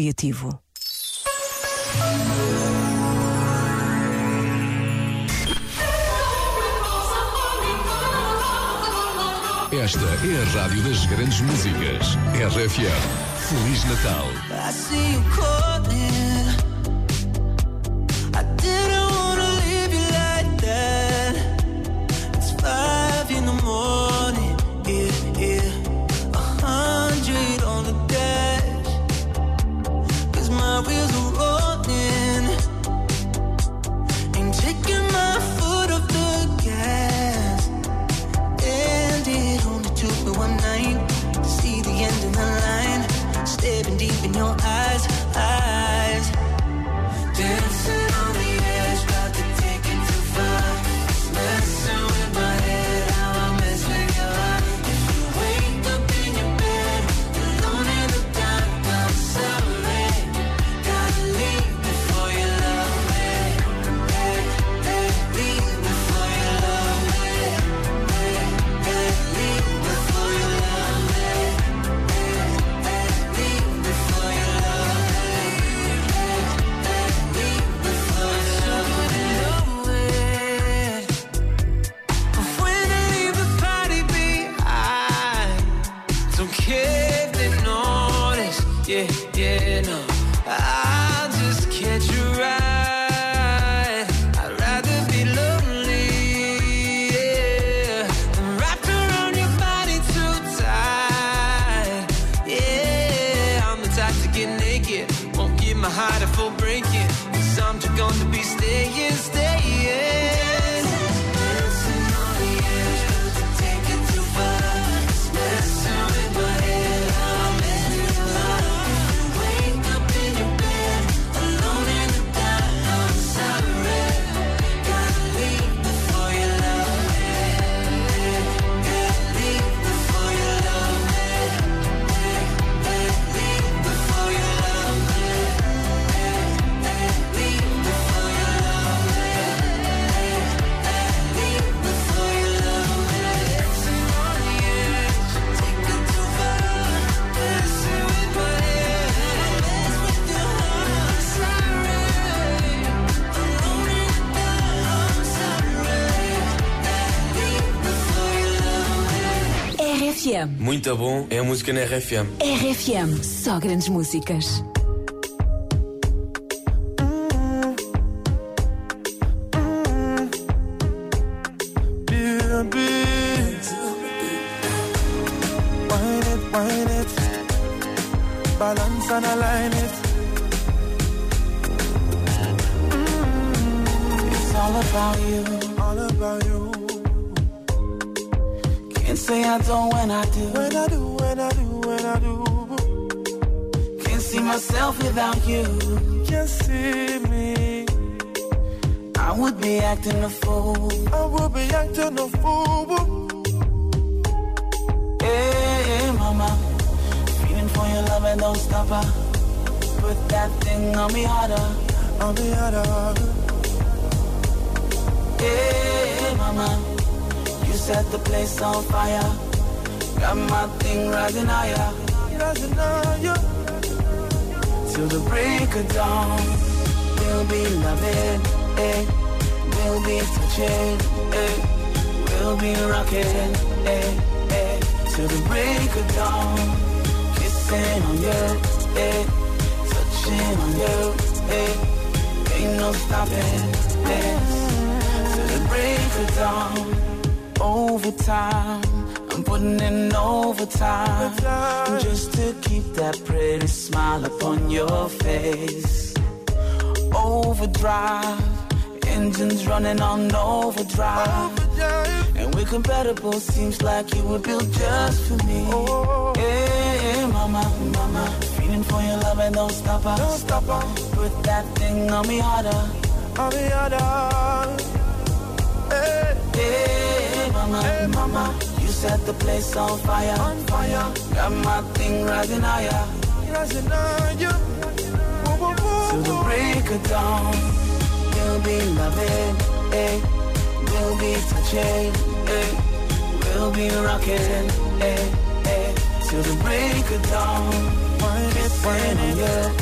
criativo. Esta é a rádio das grandes músicas. RFM. Feliz Natal. Yeah, yeah, no. I'll just catch a ride. I'd rather be lonely, yeah, than wrapped around your body too tight. Yeah, I'm the type to get naked, won't give my heart a full breaking. Cause I'm just gonna be staying, staying. RFM. Muito bom é a música na RFM. RFM. Só grandes músicas. Balance and align it. It's all about you. All about you. Can't say I don't when I do. When I do, when I do, when I do. Can't see myself without you. Can't see me. I would be acting a fool. I would be acting a fool. Hey, hey, mama. Feeling for your love and don't stop her. Put that thing on me harder. Be out of Hey, set the place on fire. Got my thing rising higher. Rising higher. Till the break of dawn. We'll be loving, eh. We'll be touching, eh. We'll be rocking, eh, eh. Till the break of dawn. Kissing on you, eh. Touching on you, eh. Ain't no stopping, eh. Till the break of dawn. Overtime. I'm putting in overtime just to keep that pretty smile upon your face. Overdrive, engines running on overdrive. Overdrive. And we're compatible, seems like you were built just for me. Oh. Hey, mama, mama, feeling for your love and don't stop her. Don't stop her. Put that thing on me harder. I'll be out set the place on fire. on fire. Got my thing rising higher. Rising higher. Till the break of dawn, we'll be loving, eh? We'll be touching, eh? We'll be rocking, eh? eh? Till the break of dawn, Wine it, wine